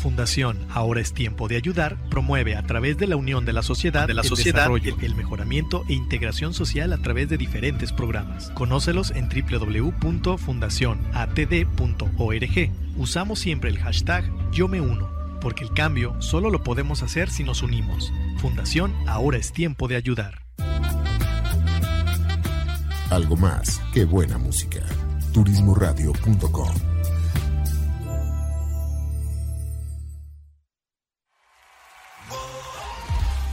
Fundación Ahora es tiempo de ayudar promueve a través de la unión de la sociedad, de la el sociedad, desarrollo, el mejoramiento e integración social a través de diferentes programas. Conócelos en www.fundacionatd.org. Usamos siempre el hashtag Yo me uno, porque el cambio solo lo podemos hacer si nos unimos. Fundación Ahora es tiempo de ayudar. Algo más que buena música. Turismoradio.com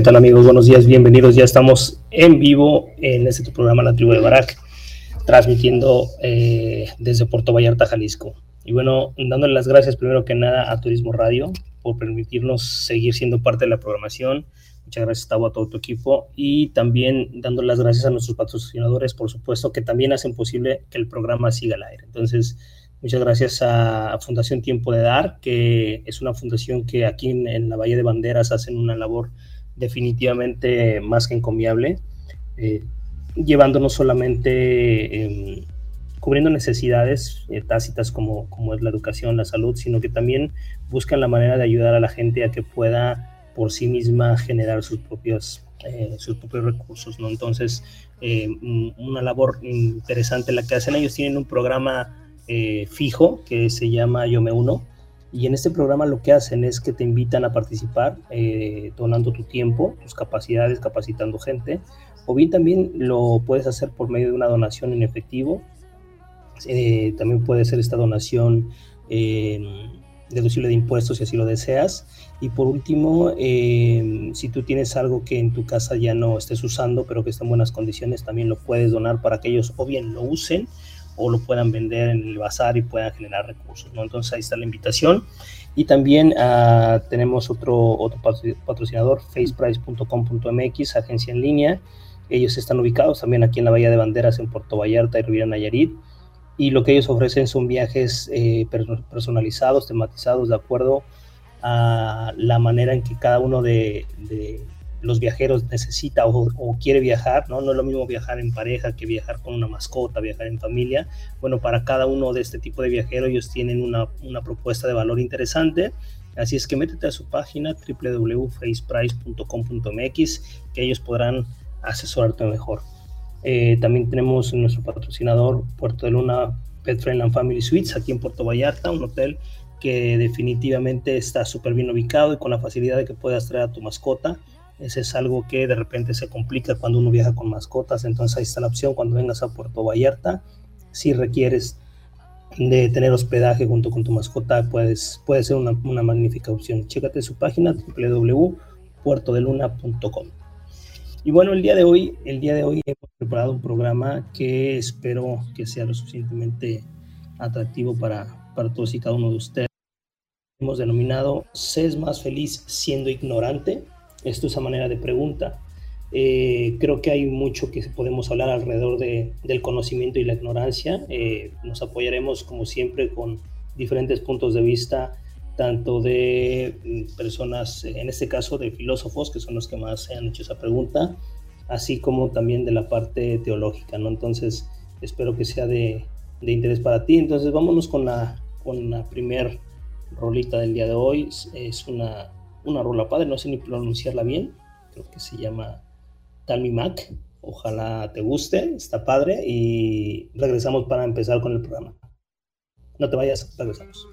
¿Qué tal amigos? Buenos días, bienvenidos. Ya estamos en vivo en este programa La Tribu de Barak, transmitiendo eh, desde Puerto Vallarta, Jalisco. Y bueno, dándole las gracias primero que nada a Turismo Radio por permitirnos seguir siendo parte de la programación. Muchas gracias, Tavo, a todo tu equipo. Y también dando las gracias a nuestros patrocinadores, por supuesto, que también hacen posible que el programa siga al aire. Entonces, muchas gracias a Fundación Tiempo de Dar, que es una fundación que aquí en, en la Valle de Banderas hacen una labor definitivamente más que encomiable, eh, llevando no solamente eh, cubriendo necesidades eh, tácitas como, como es la educación, la salud, sino que también buscan la manera de ayudar a la gente a que pueda por sí misma generar sus propios, eh, sus propios recursos. ¿no? Entonces, eh, una labor interesante la que hacen. Ellos tienen un programa fijo que se llama Yo Me Uno, y en este programa lo que hacen es que te invitan a participar eh, donando tu tiempo, tus capacidades, capacitando gente, o bien también lo puedes hacer por medio de una donación en efectivo. Eh, también puede ser esta donación eh, deducible de impuestos si así lo deseas. Y por último, eh, si tú tienes algo que en tu casa ya no estés usando, pero que está en buenas condiciones, también lo puedes donar para que ellos o bien lo usen o lo puedan vender en el bazar y puedan generar recursos. Entonces ahí está la invitación. Y también uh, tenemos otro, otro patrocinador, faceprice.com.mx, agencia en línea. Ellos están ubicados también aquí en la Bahía de Banderas, en Puerto Vallarta y Riviera Nayarit. Y lo que ellos ofrecen son viajes eh, personalizados, tematizados, de acuerdo a la manera en que cada uno de los viajeros necesita o, o, quiere viajar, ¿no? No es lo mismo viajar en pareja que viajar con una mascota, viajar en familia. Bueno, para cada uno de este tipo de viajeros ellos tienen una, una propuesta de valor interesante. Así es que métete a su página www.faceprice.com.mx que ellos podrán asesorarte mejor. Eh, también tenemos nuestro patrocinador Puerto de Luna Pet and Family Suites aquí en Puerto Vallarta, un hotel que definitivamente está súper bien ubicado y con la facilidad de que puedas traer a tu mascota ese es algo que de repente se complica cuando uno viaja con mascotas, entonces ahí está la opción cuando vengas a Puerto Vallarta. Si requieres de tener hospedaje junto con tu mascota, puedes, puede ser una, una magnífica opción. Chécate su página www.puertodeluna.com. Y bueno, el día de hoy, el día de hoy hemos preparado un programa que espero que sea lo suficientemente atractivo para, para todos y cada uno de ustedes. Hemos denominado ¿Se es más feliz siendo ignorante? Es manera de pregunta. Eh, creo que hay mucho que podemos hablar alrededor de, del conocimiento y la ignorancia. Eh, nos apoyaremos, como siempre, con diferentes puntos de vista, tanto de mm, personas, en este caso de filósofos, que son los que más se han hecho esa pregunta, así como también de la parte teológica, ¿no? Entonces, espero que sea de, de interés para ti. Entonces, vámonos con la, con la primer rolita del día de hoy. Es una una rola padre, no sé ni pronunciarla bien, creo que se llama Talmi Mac, Ojalá te guste, está padre y regresamos para empezar con el programa. No te vayas, regresamos.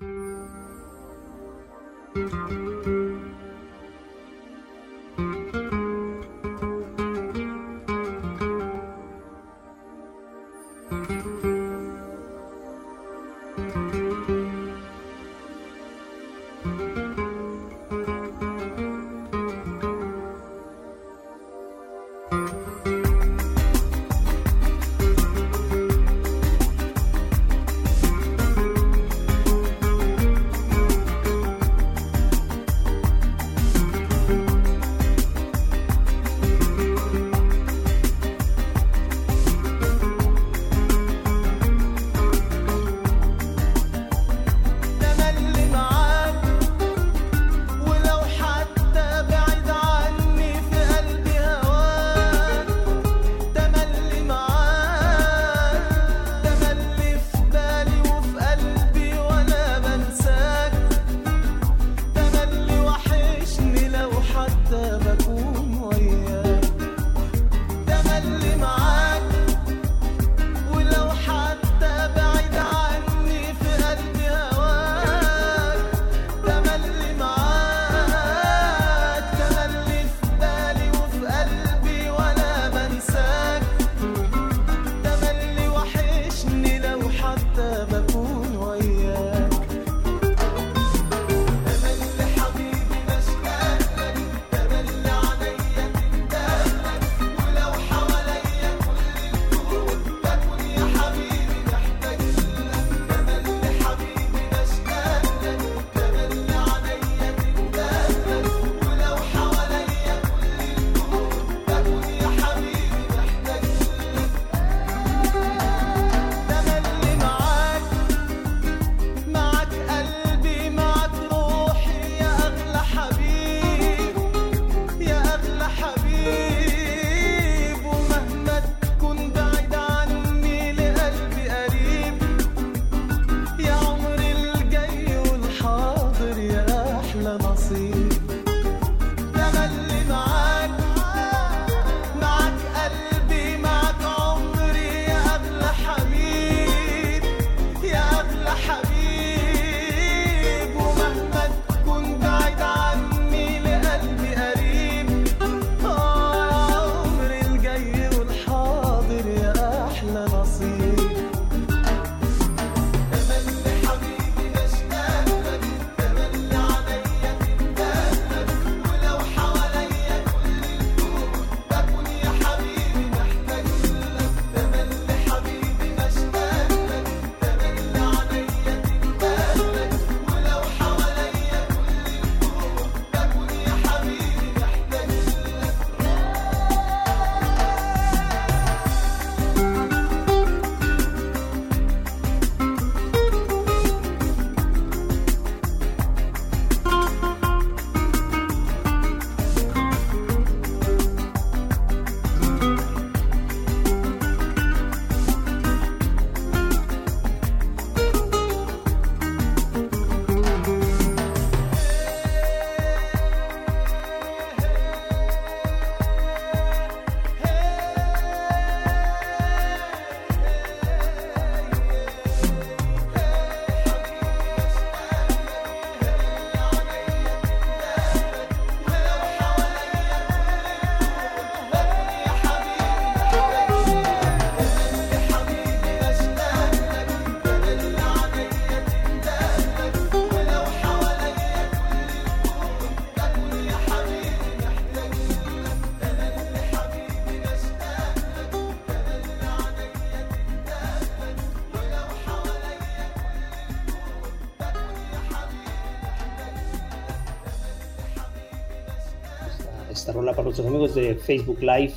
De Facebook Live,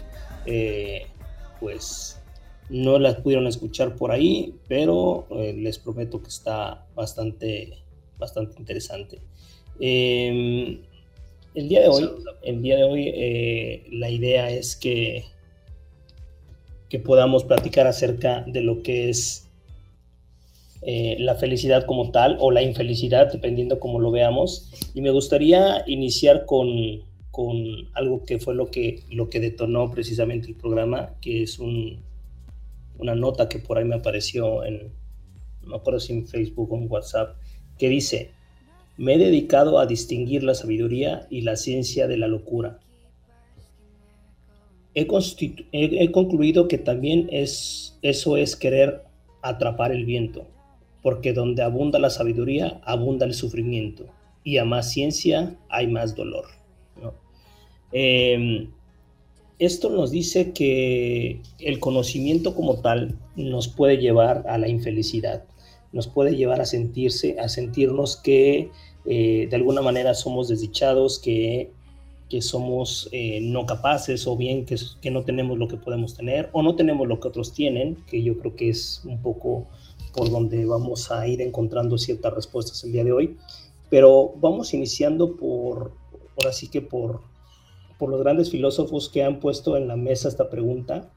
eh, pues no las pudieron escuchar por ahí, pero eh, les prometo que está bastante, bastante interesante. Em, el día de hoy, el día de hoy eh, la idea es que, que podamos platicar acerca de lo que es la felicidad como tal o la infelicidad, dependiendo cómo lo veamos. Y me gustaría iniciar con, con algo que fue lo que, lo que detonó precisamente el programa, que es un, una nota que por ahí me apareció en, no me acuerdo si en Facebook o en WhatsApp, que dice, me he dedicado a distinguir la sabiduría y la ciencia de la locura. He, he, concluido que también es, eso es querer atrapar el viento, porque donde abunda la sabiduría, abunda el sufrimiento, y a más ciencia hay más dolor. Em, esto nos dice que el conocimiento como tal nos puede llevar a la infelicidad, nos puede llevar a sentirse, a sentirnos que eh, de alguna manera somos desdichados, que, que somos eh, no capaces o bien que, que, no tenemos lo que podemos tener o no tenemos lo que otros tienen, que yo creo que es un poco por donde vamos a ir encontrando ciertas respuestas el día de hoy. Pero vamos iniciando por, por así que por, por los grandes filósofos que han puesto en la mesa esta pregunta,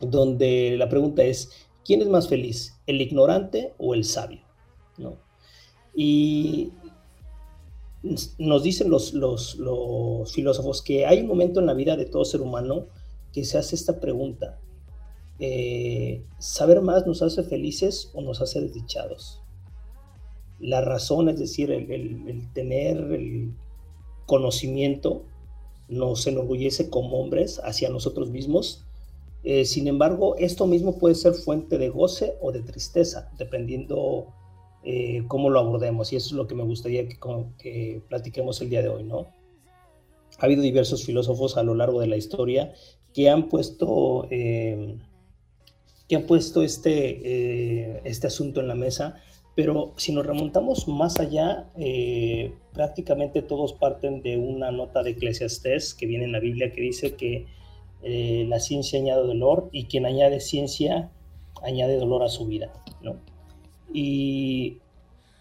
donde la pregunta es, ¿quién es más feliz, el ignorante o el sabio? ¿No? Y nos dicen los, los, los, filósofos que hay un momento en la vida de todo ser humano que se hace esta pregunta. Eh, ¿Saber más nos hace felices o nos hace desdichados? La razón, es decir, el, el tener el conocimiento, nos enorgullece como hombres hacia nosotros mismos. Eh, sin embargo, esto mismo puede ser fuente de goce o de tristeza, dependiendo eh, cómo lo abordemos. Y eso es lo que me gustaría que, que, platiquemos el día de hoy, ¿no? Ha habido diversos filósofos a lo largo de la historia que han puesto, eh, que han puesto este, este asunto en la mesa pero si nos remontamos más allá, eh, prácticamente todos parten de una nota de Eclesiastés que viene en la Biblia que dice que eh, la ciencia añade dolor y quien añade ciencia añade dolor a su vida, ¿no? Y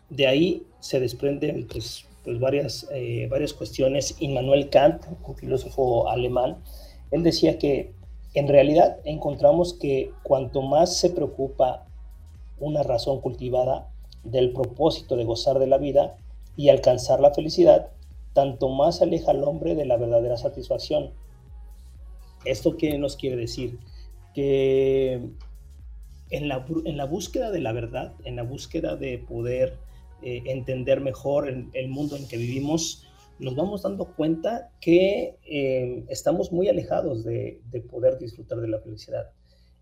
de ahí se desprenden pues, pues varias, eh, varias cuestiones. Immanuel Kant, un filósofo alemán, él decía que en realidad encontramos que cuanto más se preocupa una razón cultivada, del propósito de gozar de la vida y alcanzar la felicidad, tanto más aleja al hombre de la verdadera satisfacción. ¿Esto qué nos quiere decir? Que en la, en la búsqueda de la verdad, en la búsqueda de poder eh, entender mejor el, mundo en que vivimos, nos vamos dando cuenta que eh, estamos muy alejados de, poder disfrutar de la felicidad.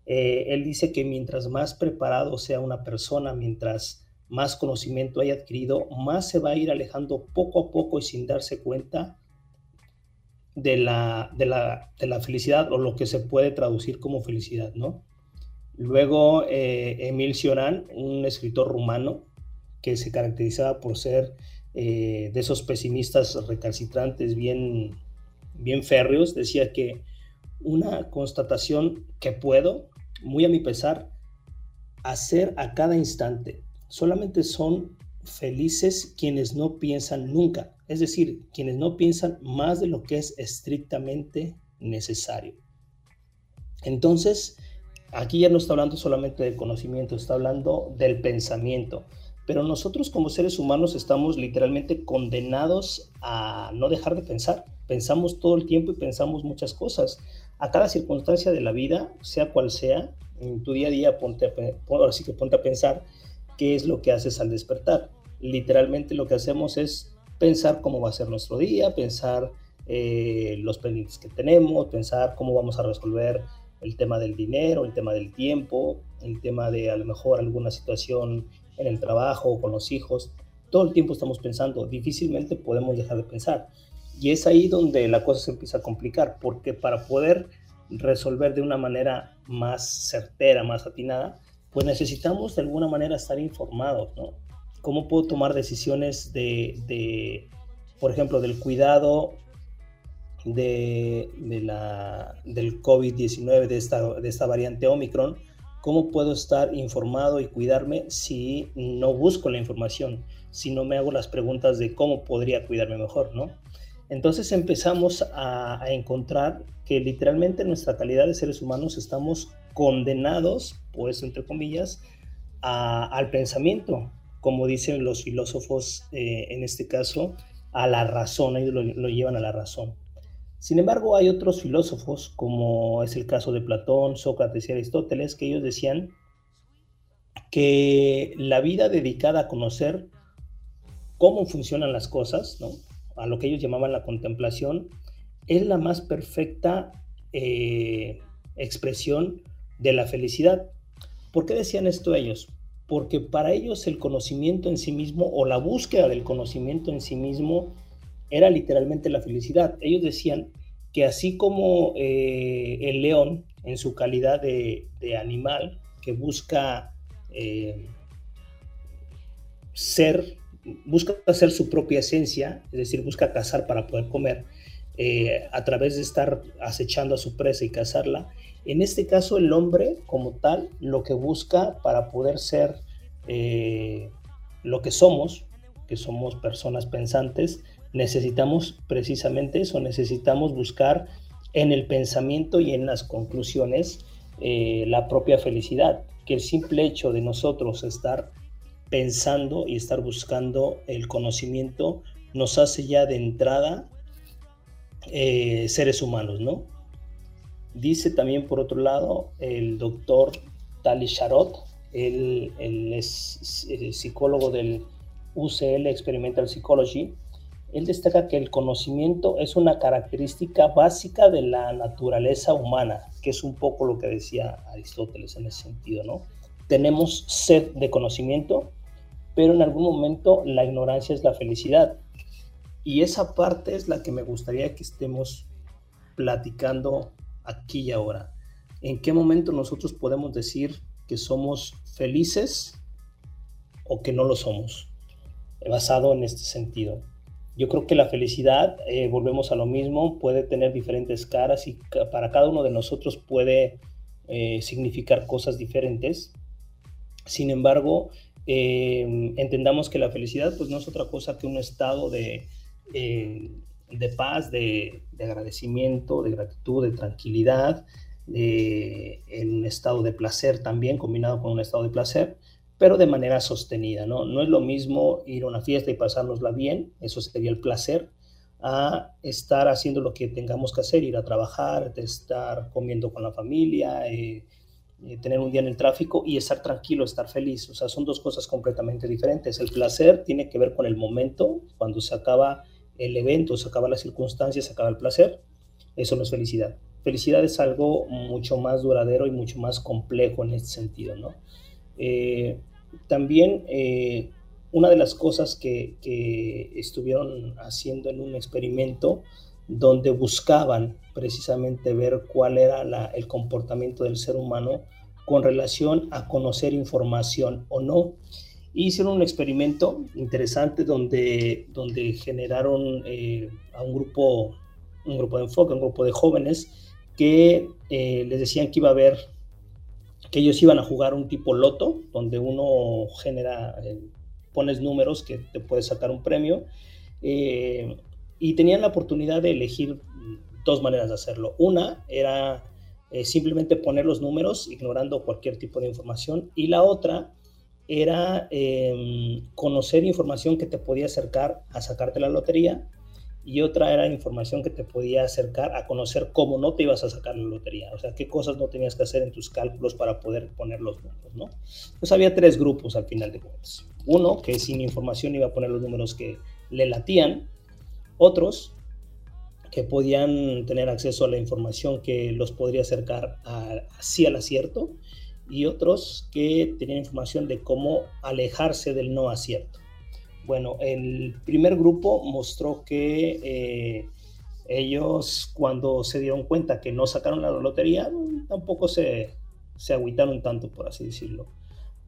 Eh, él dice que mientras más preparado sea una persona, mientras más conocimiento haya adquirido, más se va a ir alejando poco a poco y sin darse cuenta de la, de la, felicidad o lo que se puede traducir como felicidad, ¿no? Luego, eh, Emil Cioran, un escritor rumano que se caracterizaba por ser eh, de esos pesimistas recalcitrantes bien, bien férreos, decía que una constatación que puedo, muy a mi pesar, hacer a cada instante, solamente son felices quienes no piensan nunca, es decir, quienes no piensan más de lo que es estrictamente necesario. Entonces, aquí ya no está hablando solamente del conocimiento, está hablando del pensamiento. Pero nosotros como seres humanos estamos literalmente condenados a no dejar de pensar. Pensamos todo el tiempo y pensamos muchas cosas. A cada circunstancia de la vida, sea cual sea, en tu día a día ponte a, que ponte a pensar qué es lo que haces al despertar. Literalmente lo que hacemos es pensar cómo va a ser nuestro día, pensar eh, los pendientes que tenemos, pensar cómo vamos a resolver el tema del dinero, el tema del tiempo, el tema de a lo mejor alguna situación en el trabajo o con los hijos. Todo el tiempo estamos pensando, difícilmente podemos dejar de pensar. Y es ahí donde la cosa se empieza a complicar, porque para poder resolver de una manera más certera, más atinada, pues necesitamos de alguna manera estar informados, ¿no? ¿Cómo puedo tomar decisiones de, por ejemplo, del cuidado de, la, del COVID-19, de esta, de esta variante Omicron? ¿Cómo puedo estar informado y cuidarme si no busco la información, si no me hago las preguntas de cómo podría cuidarme mejor, ¿no? Entonces empezamos a, a encontrar que literalmente en nuestra calidad de seres humanos estamos condenados, por eso entre comillas, al pensamiento, como dicen los filósofos, eh, en este caso, a la razón, ellos lo, llevan a la razón. Sin embargo, hay otros filósofos, como es el caso de Platón, Sócrates y Aristóteles, que ellos decían que la vida dedicada a conocer cómo funcionan las cosas, a lo que ellos llamaban la contemplación, es la más perfecta eh, expresión de la felicidad. ¿Por qué decían esto ellos? Porque para ellos el conocimiento en sí mismo o la búsqueda del conocimiento en sí mismo era literalmente la felicidad. Ellos decían que así como eh, el león en su calidad de, animal que busca eh, ser, busca ser su propia esencia, es decir, busca cazar para poder comer, eh, a través de estar acechando a su presa y cazarla, en este caso, el hombre como tal, lo que busca para poder ser eh, lo que somos, que somos personas pensantes, necesitamos precisamente eso, necesitamos buscar en el pensamiento y en las conclusiones eh, la propia felicidad, que el simple hecho de nosotros estar pensando y estar buscando el conocimiento nos hace ya de entrada eh, seres humanos, ¿no? Dice también, por otro lado, el doctor Tali Sharot, él, es psicólogo del UCL Experimental Psychology, él destaca que el conocimiento es una característica básica de la naturaleza humana, que es un poco lo que decía Aristóteles en ese sentido, ¿no? Tenemos sed de conocimiento, pero en algún momento la ignorancia es la felicidad. Y esa parte es la que me gustaría que estemos platicando aquí y ahora. ¿En qué momento nosotros podemos decir que somos felices o que no lo somos? Basado en este sentido. Yo creo que la felicidad, eh, volvemos a lo mismo, puede tener diferentes caras y para cada uno de nosotros puede eh, significar cosas diferentes. Sin embargo, eh, entendamos que la felicidad pues no es otra cosa que un estado de, de paz, de, agradecimiento, de gratitud, de tranquilidad, en un estado de placer también, combinado con un estado de placer, pero de manera sostenida, ¿no? No es lo mismo ir a una fiesta y pasárnosla bien, eso sería el placer, a estar haciendo lo que tengamos que hacer, ir a trabajar, estar comiendo con la familia, eh, eh, tener un día en el tráfico y estar tranquilo, estar feliz. O sea, son dos cosas completamente diferentes. El placer tiene que ver con el momento, cuando se acaba el evento, se acaba la circunstancia, se acaba el placer, eso no es felicidad. Felicidad es algo mucho más duradero y mucho más complejo en este sentido, ¿no? Eh, también eh, una de las cosas que, estuvieron haciendo en un experimento donde buscaban precisamente ver cuál era el comportamiento del ser humano con relación a conocer información o no hicieron un experimento interesante donde, donde generaron eh, a un grupo, un grupo de enfoque, un grupo de jóvenes que eh, les decían que iba a haber, que ellos iban a jugar un tipo loto, donde uno genera, eh, pones números que te puedes sacar un premio, y tenían la oportunidad de elegir dos maneras de hacerlo. Una era simplemente poner los números ignorando cualquier tipo de información, y la otra era em, conocer información que te podía acercar a sacarte la lotería y otra era información que te podía acercar a conocer cómo no te ibas a sacar la lotería, o sea, qué cosas no tenías que hacer en tus cálculos para poder poner los números, ¿no? Pues había tres grupos al final de cuentas. Uno que sin información iba a poner los números que le latían, otros que podían tener acceso a la información que los podría acercar así al acierto, y otros que tenían información de cómo alejarse del no acierto. Bueno, el primer grupo mostró que eh, ellos cuando se dieron cuenta que no sacaron la lotería, tampoco se, se agüitaron tanto, por así decirlo.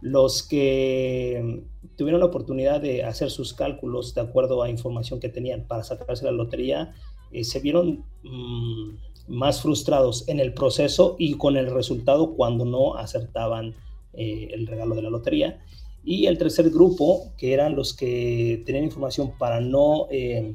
Los que tuvieron la oportunidad de hacer sus cálculos de acuerdo a información que tenían para sacarse la lotería, eh, se vieron mm, más frustrados en el proceso y con el resultado cuando no acertaban eh, el regalo de la lotería. Y el tercer grupo, que eran los que tenían información para no, eh,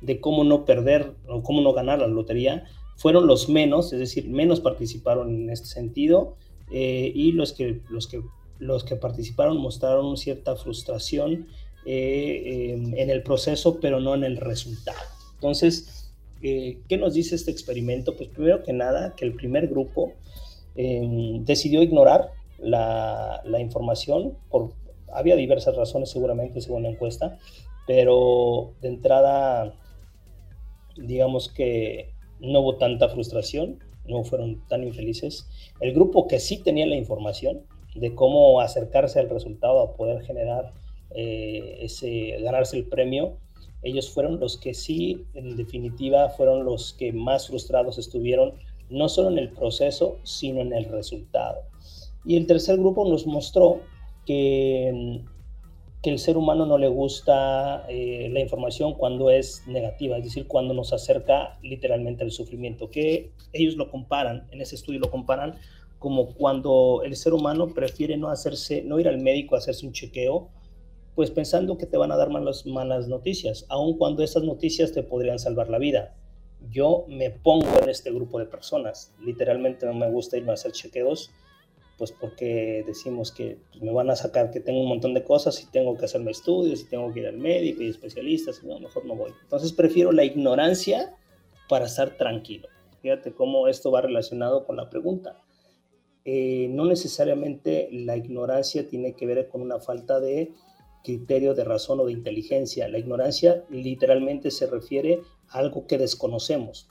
de cómo no perder o cómo no ganar la lotería, fueron los menos, es decir, menos participaron en este sentido y los que, los que, los que participaron mostraron cierta frustración eh, en el proceso, pero no en el resultado. Entonces, eh, ¿qué nos dice este experimento? Pues primero que nada, que el primer grupo em, decidió ignorar la, información, por, había diversas razones seguramente según la encuesta, pero de entrada, digamos que no hubo tanta frustración, no fueron tan infelices. El grupo que sí tenía la información de cómo acercarse al resultado a poder generar eh, ese, ganarse el premio, ellos fueron los que sí, en definitiva, fueron los que más frustrados estuvieron, no solo en el proceso, sino en el resultado. Y el tercer grupo nos mostró que, que el ser humano no le gusta eh, la información cuando es negativa, es decir, cuando nos acerca literalmente al sufrimiento, que ellos lo comparan, en ese estudio lo comparan como cuando el ser humano prefiere no hacerse, no ir al médico a hacerse un chequeo, pues pensando que te van a dar malas, malas noticias, aun cuando esas noticias te podrían salvar la vida. Yo me pongo en este grupo de personas. Literalmente no me gusta irme a hacer chequeos, pues porque decimos que pues, me van a sacar que tengo un montón de cosas y tengo que hacerme estudios y tengo que ir al médico y especialistas, y no, mejor no voy. Entonces prefiero la ignorancia para estar tranquilo. Fíjate cómo esto va relacionado con la pregunta. Eh, no necesariamente la ignorancia tiene que ver con una falta de criterio de razón o de inteligencia. La ignorancia literalmente se refiere a algo que desconocemos.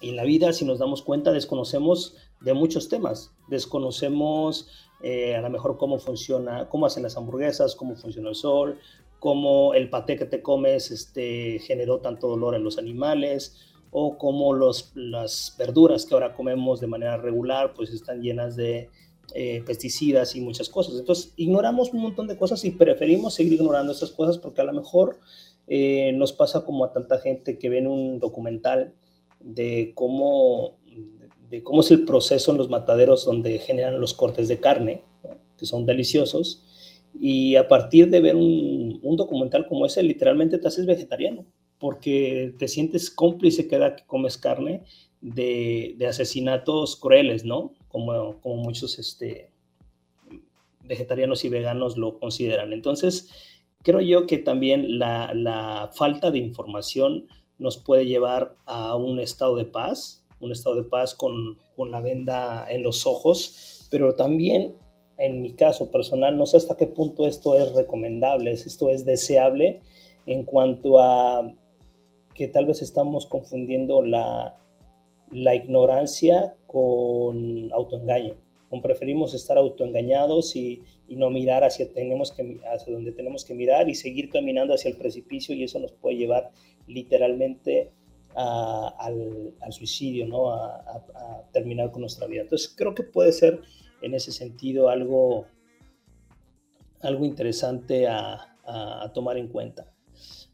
En la vida, si nos damos cuenta, desconocemos de muchos temas. Desconocemos eh, a lo mejor cómo funciona, cómo hacen las hamburguesas, cómo funciona el sol, cómo el paté que te comes este, generó tanto dolor en los animales, o cómo los, las verduras que ahora comemos de manera regular pues están llenas de eh, pesticidas y muchas cosas. Entonces ignoramos un montón de cosas y preferimos seguir ignorando esas cosas porque a lo mejor eh, nos pasa como a tanta gente que ven un documental de cómo, de cómo es el proceso en los mataderos donde generan los cortes de carne, que son deliciosos, y a partir de ver un, un documental como ese, literalmente te haces vegetariano porque te sientes cómplice cada que comes carne de, asesinatos crueles, ¿no? Como, como muchos este, vegetarianos y veganos lo consideran. Entonces, creo yo que también la, falta de información nos puede llevar a un estado de paz, un estado de paz con, con la venda en los ojos, pero también en mi caso personal, no sé hasta qué punto esto es recomendable, esto es deseable en cuanto a que tal vez estamos confundiendo la, la ignorancia con autoengaño. Preferimos estar autoengañados y, y, no mirar hacia, donde tenemos que mirar y seguir caminando hacia el precipicio y eso nos puede llevar literalmente al, suicidio, ¿no? A, a, terminar con nuestra vida. Entonces creo que puede ser en ese sentido algo, algo interesante a, tomar en cuenta.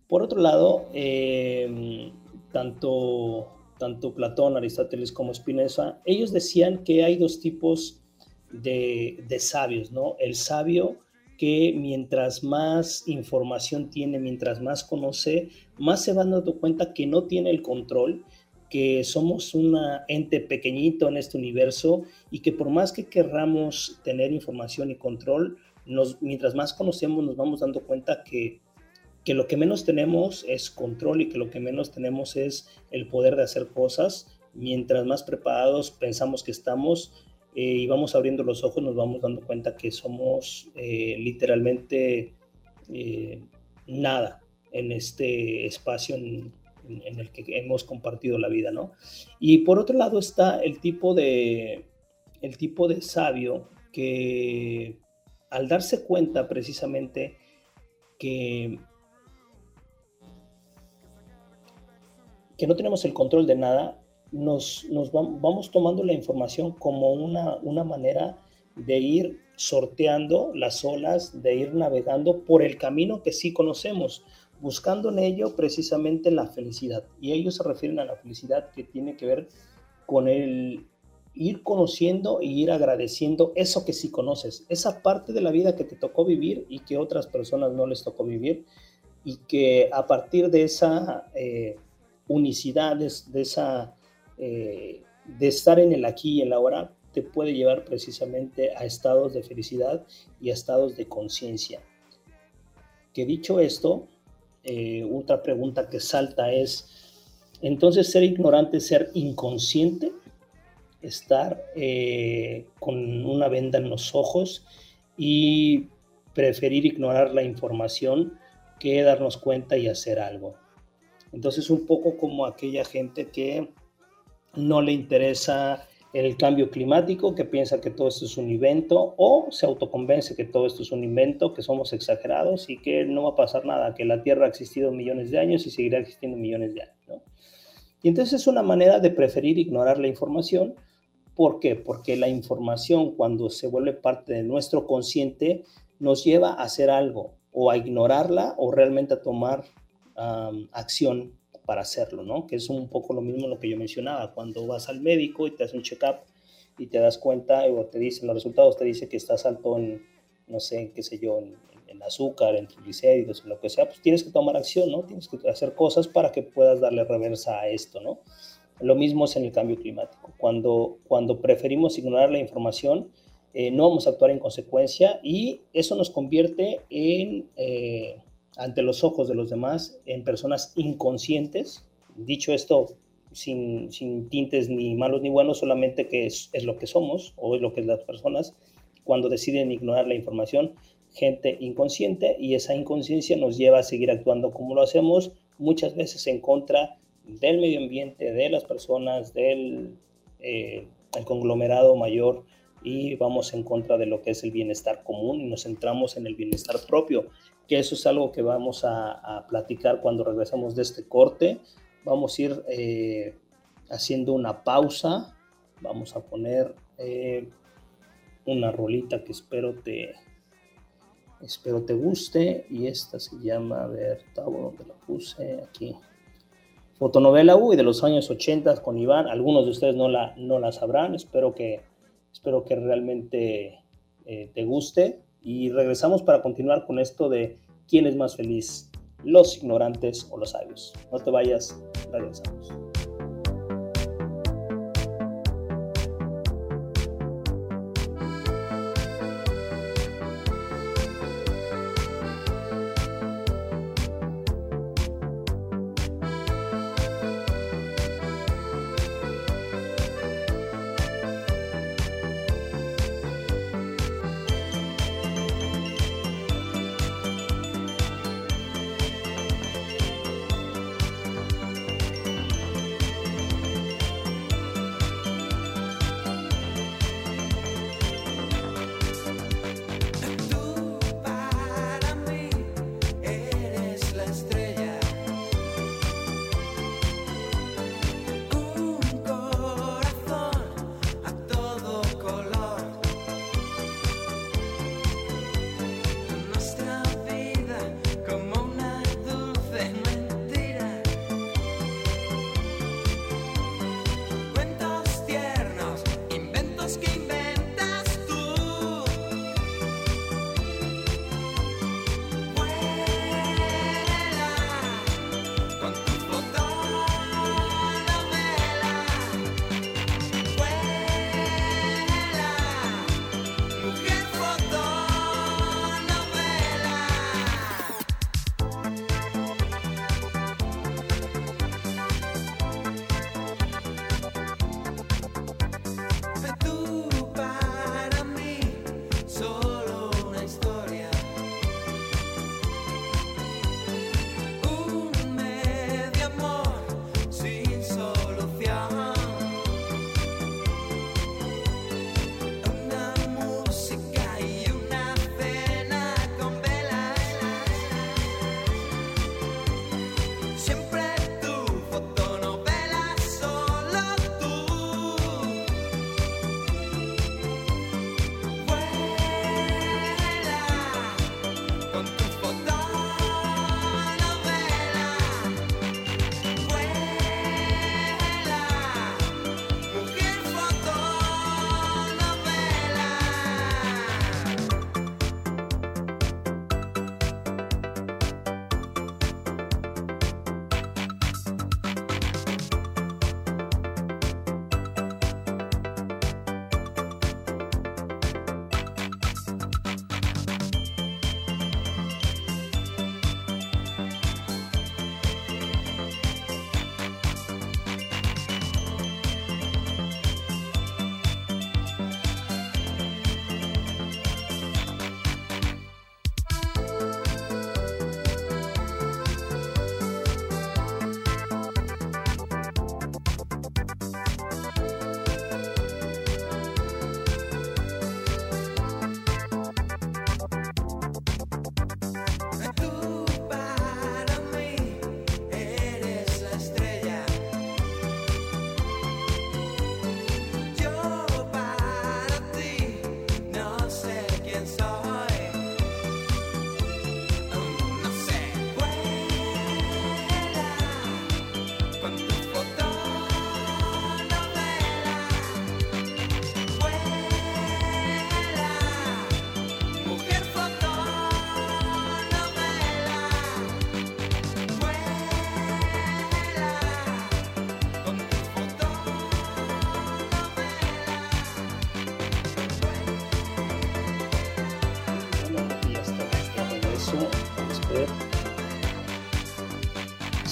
Por otro lado, eh, tanto, tanto Platón, Aristóteles como Spinoza, ellos decían que hay dos tipos de, de sabios, ¿no? El sabio que mientras más información tiene, mientras más conoce, más se van dando cuenta que no tiene el control, que somos un ente pequeñito en este universo y que por más que querramos tener información y control, nos, mientras más conocemos nos vamos dando cuenta que que lo que menos tenemos es control y que lo que menos tenemos es el poder de hacer cosas. Mientras más preparados pensamos que estamos eh, y vamos abriendo los ojos, nos vamos dando cuenta que somos eh, literalmente eh, nada en este espacio en, en, el que hemos compartido la vida, ¿no? Y por otro lado está el tipo de, el tipo de sabio que al darse cuenta precisamente que que no tenemos el control de nada, nos, nos vamos tomando la información como una, una manera de ir sorteando las olas, de ir navegando por el camino que sí conocemos, buscando en ello precisamente la felicidad. Y ellos se refieren a la felicidad que tiene que ver con el ir conociendo y ir agradeciendo eso que sí conoces, esa parte de la vida que te tocó vivir y que otras personas no les tocó vivir y que a partir de esa eh, unicidad, de, esa, eh, de estar en el aquí y en la ahora, te puede llevar precisamente a estados de felicidad y a estados de conciencia. que dicho esto, eh, otra pregunta que salta es, entonces ser ignorante, ser inconsciente, estar eh, con una venda en los ojos y preferir ignorar la información que darnos cuenta y hacer algo. Entonces un poco como aquella gente que no le interesa el cambio climático, que piensa que todo esto es un invento, o se autoconvence que todo esto es un invento, que somos exagerados y que no va a pasar nada, que la Tierra ha existido millones de años y seguirá existiendo millones de años. Y entonces es una manera de preferir ignorar la información. ¿Por qué? Porque la información cuando se vuelve parte de nuestro consciente nos lleva a hacer algo, o a ignorarla, o realmente a tomar acción para hacerlo, ¿no? Que es un poco lo mismo lo que yo mencionaba, cuando vas al médico y te hace un check-up y te das cuenta o te dicen los resultados, te dice que estás alto en, no sé, qué sé yo, en, azúcar, en triglicéridos, en lo que sea, pues tienes que tomar acción, ¿no? Tienes que hacer cosas para que puedas darle reversa a esto, ¿no? Lo mismo es en el cambio climático. Cuando, cuando preferimos ignorar la información, eh, no vamos a actuar en consecuencia y eso nos convierte en... Eh, ante los ojos de los demás en personas inconscientes. Dicho esto, sin, tintes ni malos ni buenos, solamente que es, lo que somos o es lo que las personas cuando deciden ignorar la información, gente inconsciente y esa inconsciencia nos lleva a seguir actuando como lo hacemos, muchas veces en contra del medio ambiente, de las personas, del eh, conglomerado mayor y vamos en contra de lo que es el bienestar común y nos centramos en el bienestar propio que eso es algo que vamos a, platicar cuando regresemos de este corte. Vamos a ir eh, haciendo una pausa. Vamos a poner eh, una rolita que espero te, espero te guste. Y esta se llama, a ver, ¿dónde la puse? Aquí. Fotonovela U y de los años 80 con Iván. Algunos de ustedes no la, no la sabrán. Espero que, espero que realmente eh, te guste. Y regresamos para continuar con esto de quién es más feliz, los ignorantes o los sabios. No te vayas, regresamos.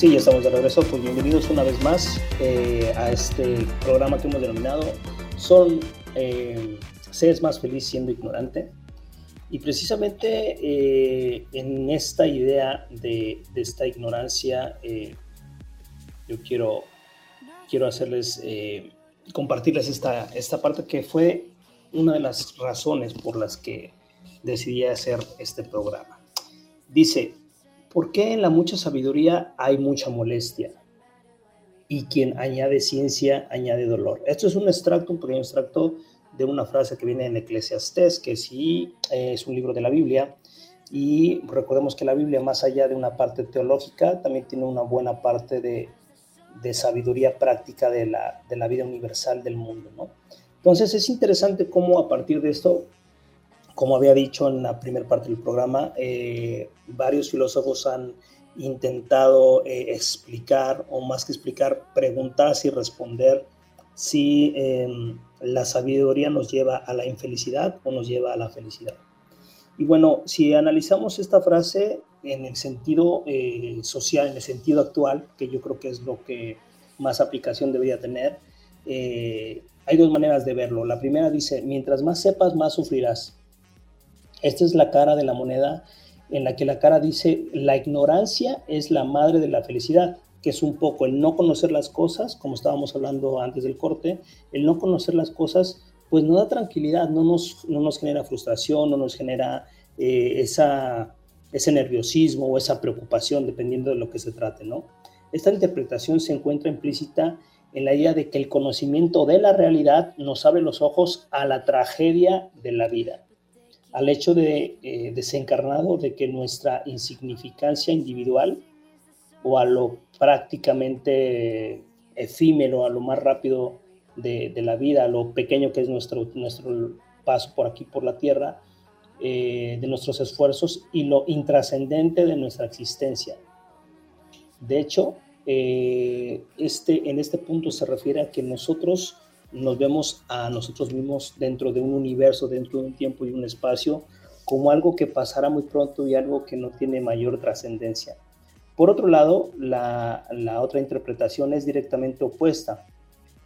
Sí, ya estamos de regreso. Pues bienvenidos una vez más eh, a este programa que hemos denominado Son eh, Seres más feliz siendo ignorante. Y precisamente eh, en esta idea de, de esta ignorancia, eh, yo quiero, quiero hacerles, eh, compartirles esta, esta parte que fue una de las razones por las que decidí hacer este programa. Dice, ¿por qué en la mucha sabiduría hay mucha molestia? Y quien añade ciencia añade dolor. Esto es un extracto, un pequeño extracto de una frase que viene en Eclesiastés, que sí eh, es un libro de la Biblia, y recordemos que la Biblia, más allá de una parte teológica, también tiene una buena parte de, de sabiduría práctica de la, de la, vida universal del mundo. ¿no? Entonces es interesante cómo a partir de esto, como había dicho en la primera parte del programa, eh, varios filósofos han intentado eh, explicar, o más que explicar, preguntar y responder si eh, la sabiduría nos lleva a la infelicidad o nos lleva a la felicidad. Y bueno, si analizamos esta frase en el sentido eh, social, en el sentido actual, que yo creo que es lo que más aplicación debería tener, eh, hay dos maneras de verlo. La primera dice, mientras más sepas, más sufrirás. Esta es la cara de la moneda en la que la cara dice, la ignorancia es la madre de la felicidad que es un poco el no conocer las cosas, como estábamos hablando antes del corte, el no conocer las cosas, pues no da tranquilidad, no nos, no nos genera frustración, no nos genera eh, ese nerviosismo o esa preocupación, dependiendo de lo que se trate, ¿no? Esta interpretación se encuentra implícita en la idea de que el conocimiento de la realidad nos abre los ojos a la tragedia de la vida, al hecho de eh, desencarnado de que nuestra insignificancia individual o a lo prácticamente efímero, a lo más rápido de, la vida, a lo pequeño que es nuestro, nuestro paso por aquí, por la tierra, eh, de nuestros esfuerzos y lo intrascendente de nuestra existencia. De hecho, eh, este, en este punto se refiere a que nosotros nos vemos a nosotros mismos dentro de un universo, dentro de un tiempo y un espacio, como algo que pasará muy pronto y algo que no tiene mayor trascendencia. Por otro lado, la, la, otra interpretación es directamente opuesta.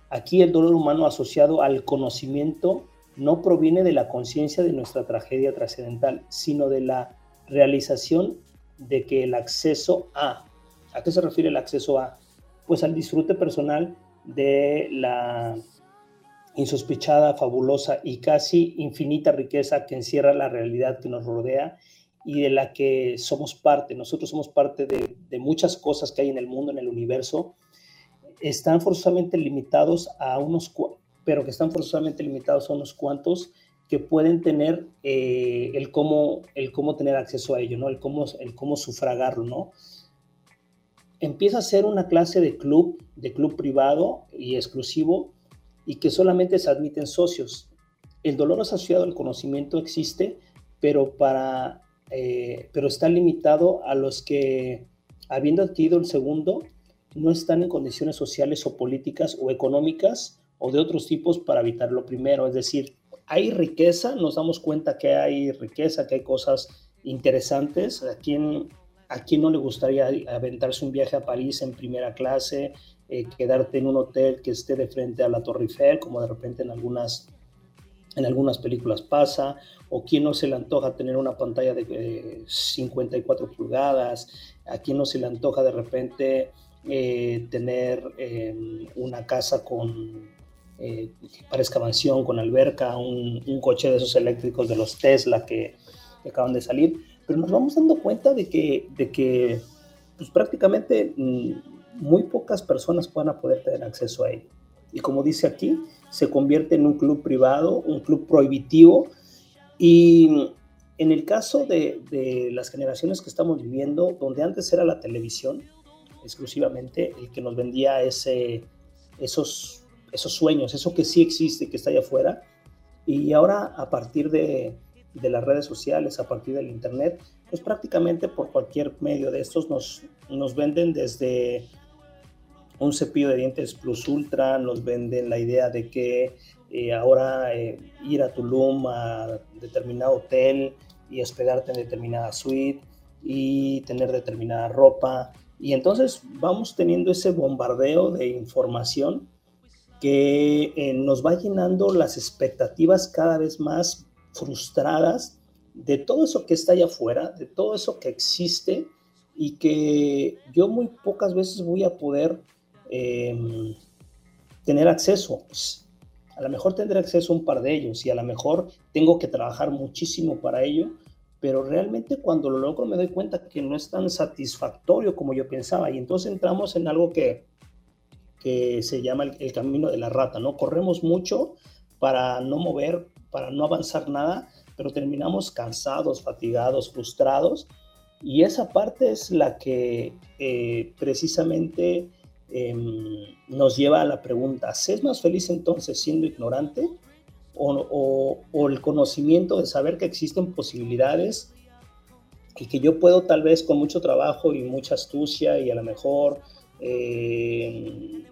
Aquí el dolor humano asociado al conocimiento no proviene de la conciencia de nuestra tragedia trascendental, sino de la realización de que el acceso a, ¿a qué se refiere el acceso a? Pues al disfrute personal de la insospechada, fabulosa y casi infinita riqueza que encierra la realidad que nos rodea y de la que somos parte. Nosotros somos parte de, muchas cosas que hay en el mundo, en el universo. Están forzosamente limitados a unos, pero que están forzosamente limitados a unos cuantos que pueden tener eh, el, cómo, el cómo tener acceso a ello, ¿no? El cómo, el cómo sufragarlo, ¿no? Empieza a ser una clase de club, de club privado y exclusivo y que solamente se admiten socios. El dolor asociado al conocimiento existe, pero para eh, pero está limitado a los que, habiendo adquirido el segundo, no están en condiciones sociales o políticas o económicas o de otros tipos para evitar lo primero. Es decir, hay riqueza, nos damos cuenta que hay riqueza, que hay cosas interesantes. ¿A quién, a quién no le gustaría aventarse un viaje a París en primera clase, eh, quedarte en un hotel que esté de frente a la Torre Eiffel, como de repente en algunas en algunas películas pasa, o quién no se le antoja tener una pantalla de eh, 54 pulgadas, a quién no se le antoja de repente eh, tener eh, una casa con que parezca mansión, con alberca, un, un, coche de esos eléctricos de los Tesla que, que, acaban de salir, pero nos vamos dando cuenta de que, de que pues, prácticamente mm, muy pocas personas van a poder tener acceso a ello. Y como dice aquí, se convierte en un club privado, un club prohibitivo. Y en el caso de, de, las generaciones que estamos viviendo, donde antes era la televisión exclusivamente el que nos vendía ese, esos, esos sueños, eso que sí existe, que está allá afuera, y ahora a partir de, de las redes sociales, a partir del Internet, pues prácticamente por cualquier medio de estos nos, nos venden desde un cepillo de dientes Plus Ultra, nos venden la idea de que eh, ahora eh, ir a Tulum a determinado hotel y hospedarte en determinada suite, y tener determinada ropa. Y entonces vamos teniendo ese bombardeo de información que eh, nos va llenando las expectativas cada vez más frustradas de todo eso que está allá afuera, de todo eso que existe y que yo muy pocas veces voy a poder em, tener acceso. Pues, a lo mejor tendré acceso a un par de ellos y a lo mejor tengo que trabajar muchísimo para ello, pero realmente cuando lo logro me doy cuenta que no es tan satisfactorio como yo pensaba y entonces entramos en algo que, que se llama el, camino de la rata, ¿no? Corremos mucho para no mover, para no avanzar nada, pero terminamos cansados, fatigados, frustrados y esa parte es la que eh, precisamente em, nos lleva a la pregunta, ¿es más feliz entonces siendo ignorante o, el conocimiento de saber que existen posibilidades y que yo puedo tal vez con mucho trabajo y mucha astucia y a lo mejor eh,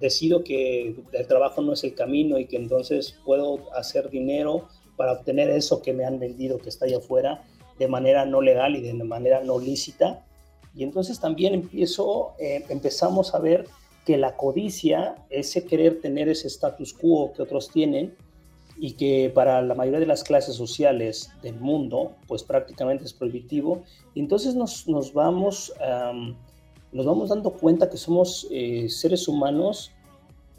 decido que el trabajo no es el camino y que entonces puedo hacer dinero para obtener eso que me han vendido que está allá afuera de manera no legal y de manera no lícita. Y entonces también empiezo, eh, empezamos a ver que la codicia, ese querer tener ese status quo que otros tienen y que para la mayoría de las clases sociales del mundo, pues prácticamente es prohibitivo, y entonces nos, nos vamos, nos vamos dando cuenta que somos eh, seres humanos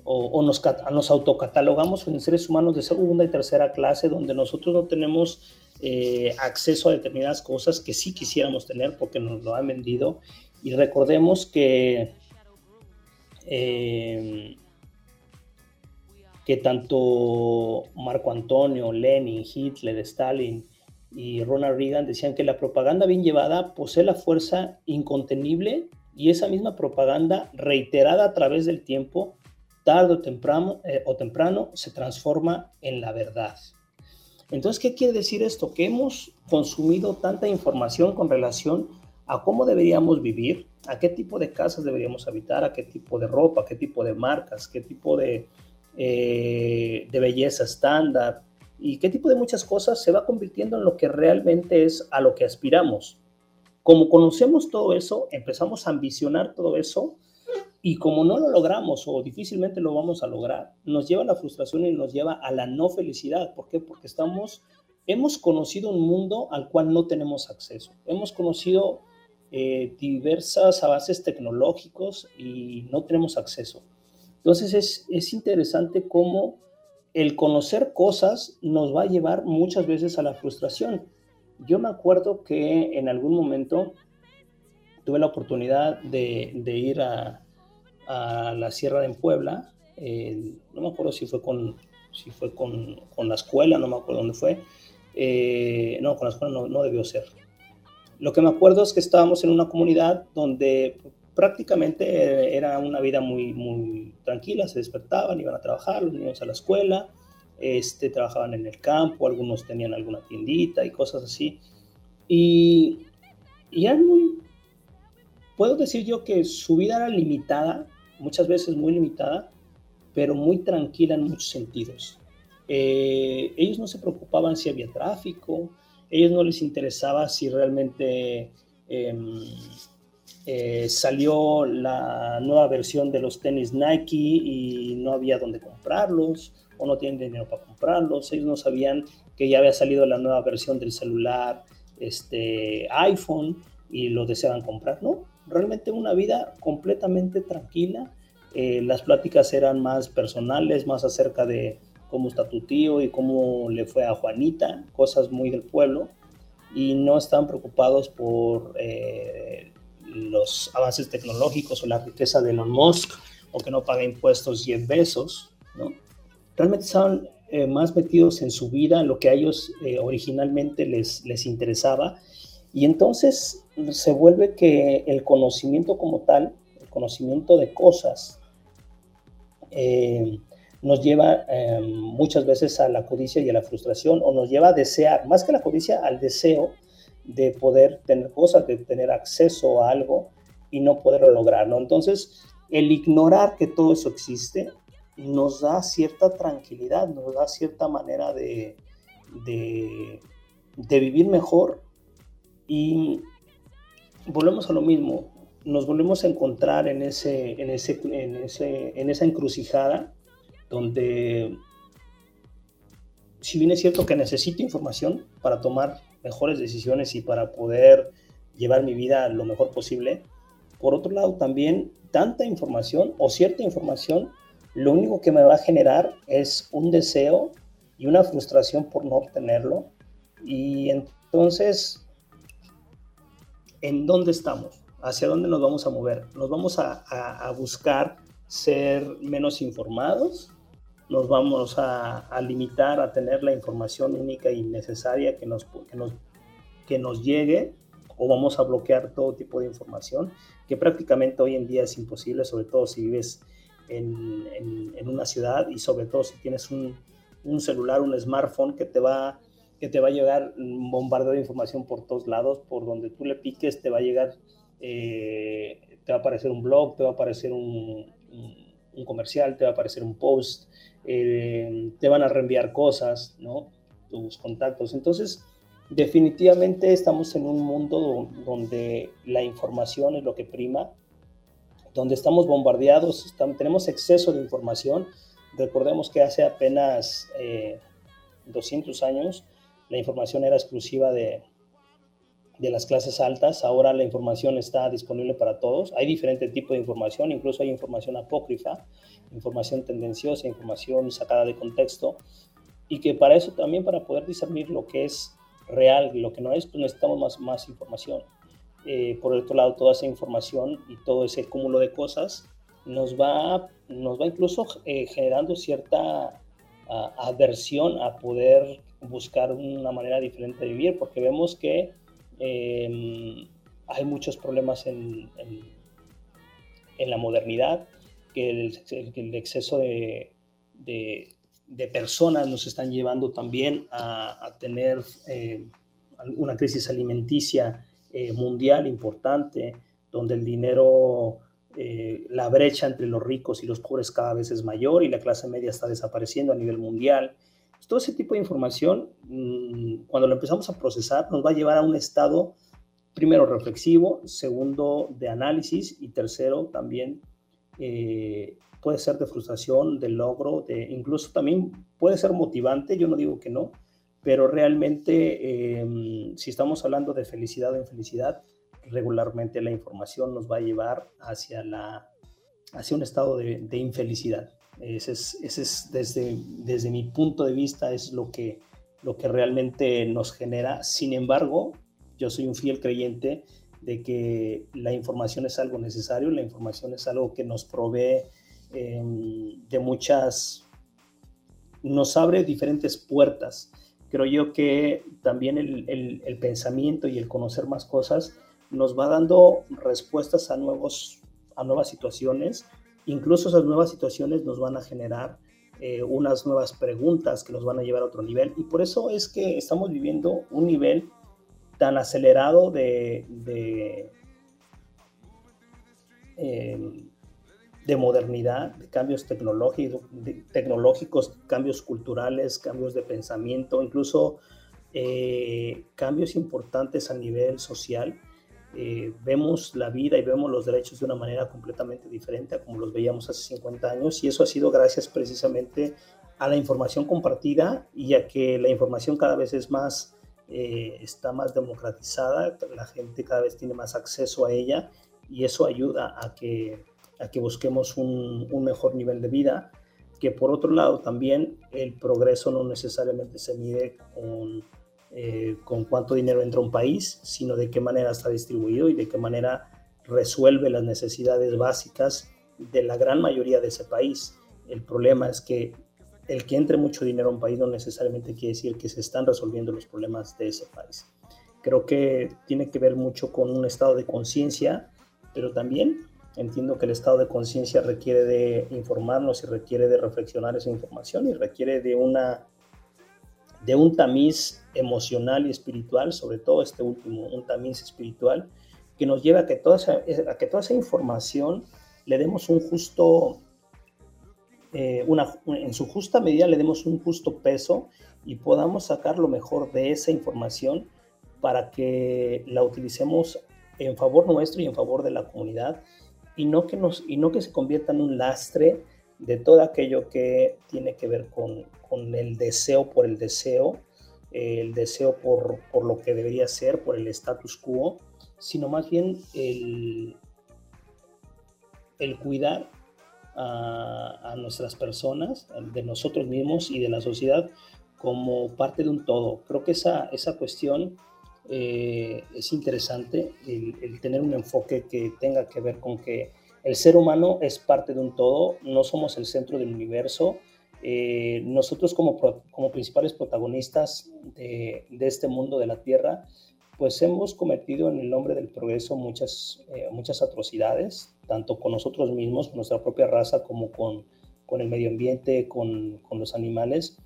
o, nos, nos autocatalogamos en seres humanos de segunda y tercera clase, donde nosotros no tenemos eh, acceso a determinadas cosas que sí quisiéramos tener porque nos lo han vendido. Y recordemos que eh, que tanto Marco Antonio, Lenin, Hitler, Stalin y Ronald Reagan decían que la propaganda bien llevada posee la fuerza incontenible y esa misma propaganda reiterada a través del tiempo, tarde o eh, o temprano se transforma en la verdad. Entonces, ¿qué quiere decir esto? Que hemos consumido tanta información con relación a cómo deberíamos vivir, a qué tipo de casas deberíamos habitar, a qué tipo de ropa, qué tipo de marcas, qué tipo de, eh, de belleza estándar y qué tipo de muchas cosas se va convirtiendo en lo que realmente es a lo que aspiramos. Como conocemos todo eso, empezamos a ambicionar todo eso y como no lo logramos o difícilmente lo vamos a lograr, nos lleva a la frustración y nos lleva a la no felicidad. ¿Por qué? Porque estamos, hemos conocido un mundo al cual no tenemos acceso. Hemos conocido eh, diversas avances tecnológicos y no tenemos acceso. Entonces es, es interesante cómo el conocer cosas nos va a llevar muchas veces a la frustración. Yo me acuerdo que en algún momento tuve la oportunidad de, de ir a, a, la Sierra de Puebla, no me acuerdo si fue con, si fue con, con, la escuela, no me acuerdo dónde fue, eh, no, con la escuela no, no debió ser, lo que me acuerdo es que estábamos en una comunidad donde prácticamente era una vida muy, muy tranquila, se despertaban, iban a trabajar, los niños a la escuela, este, trabajaban en el campo, algunos tenían alguna tiendita y cosas así. Y, y era muy, puedo decir yo que su vida era limitada, muchas veces muy limitada, pero muy tranquila en muchos sentidos. Eh, ellos no se preocupaban si había tráfico, ellos no les interesaba si realmente em, eh, salió la nueva versión de los tenis Nike y no había dónde comprarlos o no tienen dinero para comprarlos. Ellos no sabían que ya había salido la nueva versión del celular este, iPhone y lo deseaban comprar. No, realmente una vida completamente tranquila. Eh, las pláticas eran más personales, más acerca de cómo está tu tío y cómo le fue a Juanita, cosas muy del pueblo, y no están preocupados por eh, los avances tecnológicos o la riqueza de Elon Musk o que no paga impuestos 10 besos, ¿no? Realmente estaban eh, más metidos en su vida, en lo que a ellos eh, originalmente les, les interesaba, y entonces se vuelve que el conocimiento como tal, el conocimiento de cosas, nos lleva em, muchas veces a la codicia y a la frustración, o nos lleva a desear, más que la codicia, al deseo de poder tener cosas, de tener acceso a algo y no poderlo lograr, ¿no? Entonces, el ignorar que todo eso existe nos da cierta tranquilidad, nos da cierta manera de, de vivir mejor Y volvemos a lo mismo, nos volvemos a encontrar en, ese, en, ese, en, ese, en esa encrucijada donde si bien es cierto que necesito información para tomar mejores decisiones y para poder llevar mi vida lo mejor posible, por otro lado también tanta información o cierta información lo único que me va a generar es un deseo y una frustración por no obtenerlo. Y entonces, ¿en dónde estamos? ¿Hacia dónde nos vamos a mover? ¿Nos vamos a, buscar ser menos informados? ¿Nos vamos a, limitar a tener la información única y necesaria que nos, que nos, que nos llegue? ¿O vamos a bloquear todo tipo de información? Que prácticamente hoy en día es imposible, sobre todo si vives en, una ciudad y sobre todo si tienes un, un, celular, un smartphone que te va que te va a llegar un bombardeo de información por todos lados, por donde tú le piques te va a llegar, eh, te va a aparecer un blog, te va a aparecer un, un, comercial, te va a aparecer un post, eh, te van a reenviar cosas, ¿no? Tus contactos. Entonces, definitivamente estamos en un mundo donde la información es lo que prima donde estamos bombardeados, tenemos exceso de información. Recordemos que hace apenas 200 eh, años la información era exclusiva de, de las clases altas, ahora la información está disponible para todos. Hay diferente tipo de información, incluso hay información apócrifa, información tendenciosa, información sacada de contexto, y que para eso también, para poder discernir lo que es real y lo que no es, pues necesitamos más, más información. Eh, por otro lado, toda esa información y todo ese cúmulo de cosas nos va, nos va incluso eh, generando cierta aversión a poder buscar una manera diferente de vivir, porque vemos que em, hay muchos problemas en, en, la modernidad, que el, exceso de, de, personas nos están llevando también a, tener eh, una crisis alimenticia eh, mundial importante, donde el dinero, eh, la brecha entre los ricos y los pobres cada vez es mayor y la clase media está desapareciendo a nivel mundial. Todo ese tipo de información, mm, cuando lo empezamos a procesar, nos va a llevar a un estado, primero, reflexivo, segundo, de análisis y tercero, también eh, puede ser de frustración, de logro, de incluso también puede ser motivante, yo no digo que no, pero realmente em, si estamos hablando de felicidad o infelicidad, regularmente la información nos va a llevar hacia, la, hacia un estado de, infelicidad. Ese es, desde, desde mi punto de vista es lo que, lo que realmente nos genera. Sin embargo, yo soy un fiel creyente de que la información es algo necesario, la información es algo que nos provee em, de muchas, nos abre diferentes puertas creo yo que también el, pensamiento y el conocer más cosas nos va dando respuestas a, nuevos, a nuevas situaciones. Incluso esas nuevas situaciones nos van a generar eh, unas nuevas preguntas que nos van a llevar a otro nivel. Y por eso es que estamos viviendo un nivel tan acelerado de, de de modernidad, de cambios tecnológicos, tecnológicos, cambios culturales, cambios de pensamiento, incluso eh, cambios importantes a nivel social. Eh, vemos la vida y vemos los derechos de una manera completamente diferente a como los veíamos hace 50 años y eso ha sido gracias precisamente a la información compartida y a que la información cada vez es más, eh, está más democratizada, la gente cada vez tiene más acceso a ella y eso ayuda a que a que busquemos un, mejor nivel de vida, que por otro lado también el progreso no necesariamente se mide con, eh, con cuánto dinero entra un país, sino de qué manera está distribuido y de qué manera resuelve las necesidades básicas de la gran mayoría de ese país. El problema es que el que entre mucho dinero a un país no necesariamente quiere decir que se están resolviendo los problemas de ese país. Creo que tiene que ver mucho con un estado de conciencia, pero también Entiendo que el estado de conciencia requiere de informarnos y requiere de reflexionar esa información y requiere de, una, de un tamiz emocional y espiritual, sobre todo este último, un tamiz espiritual, que nos lleva a que toda esa, que toda esa información le demos un justo, eh, una, en su justa medida le demos un justo peso y podamos sacar lo mejor de esa información para que la utilicemos en favor nuestro y en favor de la comunidad y no que, nos, y no que se convierta en un lastre de todo aquello que tiene que ver con, el deseo por el deseo, el deseo por, lo que debería ser, por el status quo, sino más bien el, el cuidar a, nuestras personas, de nosotros mismos y de la sociedad como parte de un todo. Creo que esa, esa cuestión eh, es interesante, el, tener un enfoque que tenga que ver con que el ser humano es parte de un todo, no somos el centro del universo. Eh, nosotros como, principales protagonistas de, este mundo de la Tierra, pues hemos cometido en el nombre del progreso muchas, eh, muchas atrocidades, tanto con nosotros mismos, con nuestra propia raza, como con, el medio ambiente, con, los animales.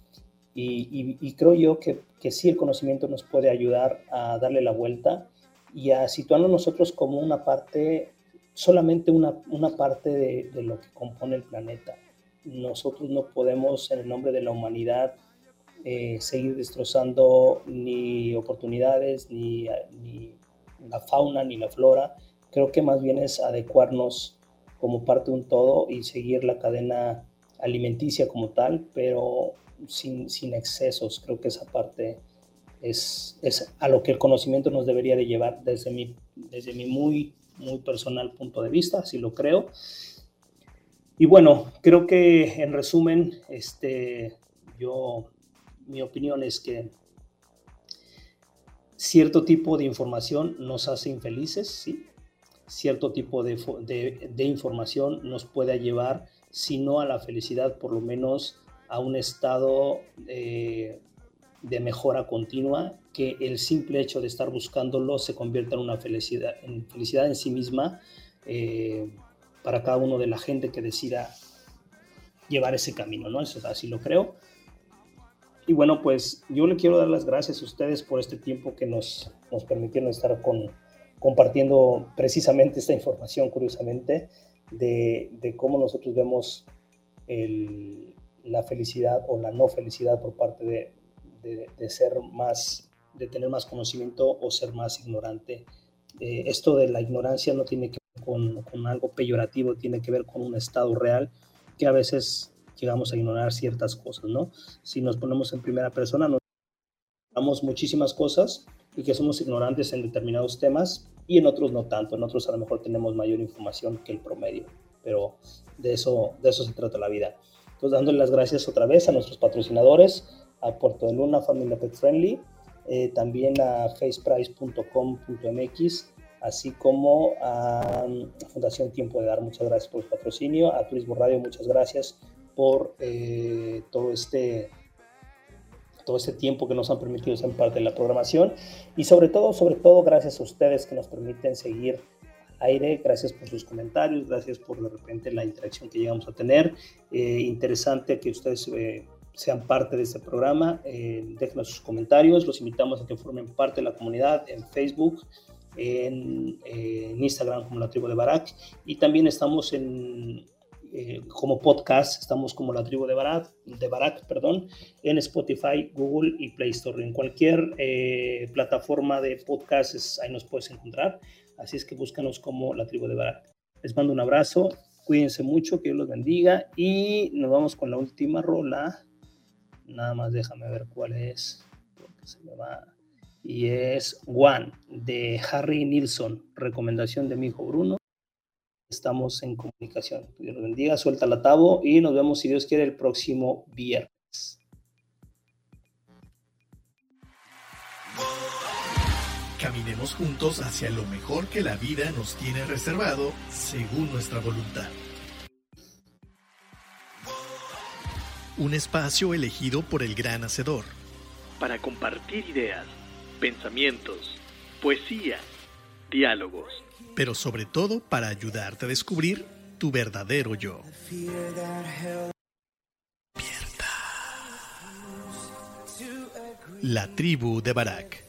Y, y, creo yo que, que, sí el conocimiento nos puede ayudar a darle la vuelta y a situarnos nosotros como una parte solamente una, una parte de, de, lo que compone el planeta. Nosotros no podemos, en el nombre de la humanidad, eh, seguir destrozando ni oportunidades, ni, ni, la fauna, ni la flora. Creo que más bien es adecuarnos como parte de un todo y seguir la cadena alimenticia como tal, pero sin, sin excesos. Creo que esa parte es, es, a lo que el conocimiento nos debería de llevar desde mi, desde mi muy muy personal punto de vista, así lo creo. Y bueno, creo que en resumen, este, yo, mi opinión es que cierto tipo de información nos hace infelices, ¿sí? Cierto tipo de, de, información nos puede llevar, si no a la felicidad, por lo menos a un estado de mejora continua que el simple hecho de estar buscándolo se convierta en una felicidad en, felicidad en sí misma eh, para cada uno de la gente que decida llevar ese camino, ¿no? Eso así lo creo. Y bueno, pues yo le quiero dar las gracias a ustedes por este tiempo que nos, nos permitieron estar con, compartiendo precisamente esta información, curiosamente, de, de cómo nosotros vemos el, la felicidad o la no felicidad por parte de, de, ser más de tener más conocimiento o ser más ignorante. Eh, esto de la ignorancia no tiene que ver con, con, algo peyorativo, tiene que ver con un estado real que a veces llegamos a ignorar ciertas cosas, ¿no? Si nos ponemos en primera persona, nos damos muchísimas cosas y que somos ignorantes en determinados temas y en otros no tanto, en otros a lo mejor tenemos mayor información que el promedio, pero de eso, de eso se trata la vida. Entonces, dándole las gracias otra vez a nuestros patrocinadores, a Puerto de Luna, Familia Pet Friendly, eh, también a faceprice.com.mx, así como a Fundación Tiempo de Dar. Muchas gracias por el patrocinio, a Turismo Radio, muchas gracias por eh, todo este todo este tiempo que nos han permitido ser parte de la programación y sobre todo, sobre todo, gracias a ustedes que nos permiten seguir aire, gracias por sus comentarios, gracias por de repente la interacción que llegamos a tener. Eh, interesante que ustedes sean parte de este programa. Eh, déjenos sus comentarios. Los invitamos a que formen parte de la comunidad en Facebook, en, eh, Instagram como la tribu de Barak. Y también estamos en, eh, como podcast, estamos como la tribu de Barak, de Barak perdón, en Spotify, Google y Play Store. En cualquier plataforma de podcast ahí nos puedes encontrar. Así es que búscanos como la tribu de Barak. Les mando un abrazo. Cuídense mucho, que Dios los bendiga y nos vamos con la última rola Nada más déjame ver cuál es, porque se va. Y es One de Harry Nilsson, recomendación de mi hijo Bruno. Estamos en comunicación. Dios los bendiga, suelta la tabo y nos vemos, si Dios quiere, el próximo viernes. Caminemos juntos hacia lo mejor que la vida nos tiene reservado según nuestra voluntad. Un espacio elegido por el gran hacedor. Para compartir ideas, pensamientos, poesía, diálogos. Pero sobre todo para ayudarte a descubrir tu verdadero yo. La tribu de Barak.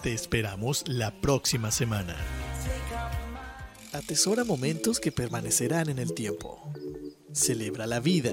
Te esperamos la próxima semana. Atesora momentos que permanecerán en el tiempo. Celebra la vida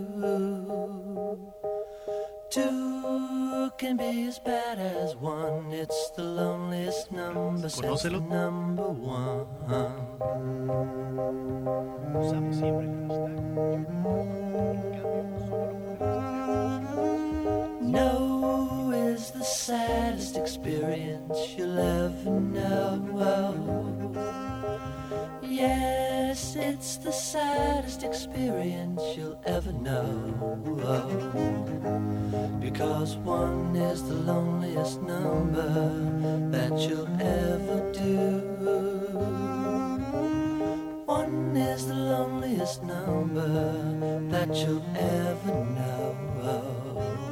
Can be as bad as one. It's the loneliest number since Conócelo. number one. Usamos siempre el hashtag. No saddest experience you'll ever know. Yes, it's the saddest experience you'll ever know. Because one is the loneliest number that you'll ever do. One is the loneliest number that you'll ever know.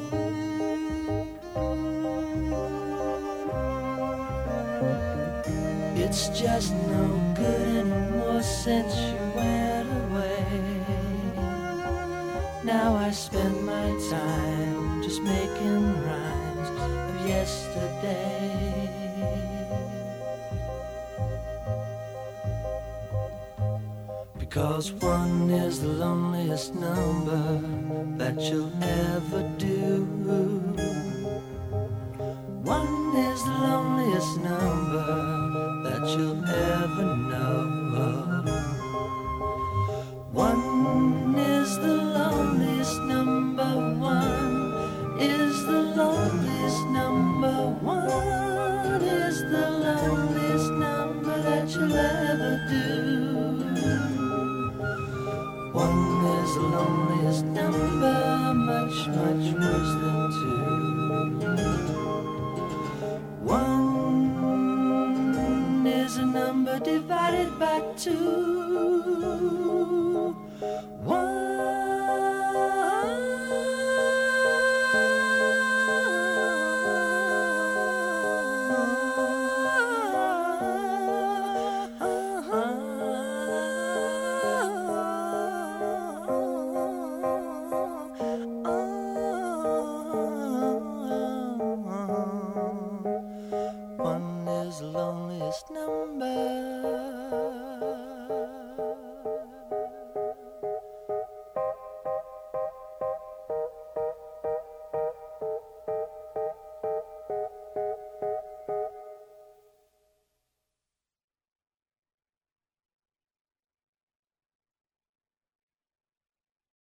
It's just no good anymore since you went away. Now I spend my time just making rhymes of yesterday. Because one is the loneliest number that you'll ever do.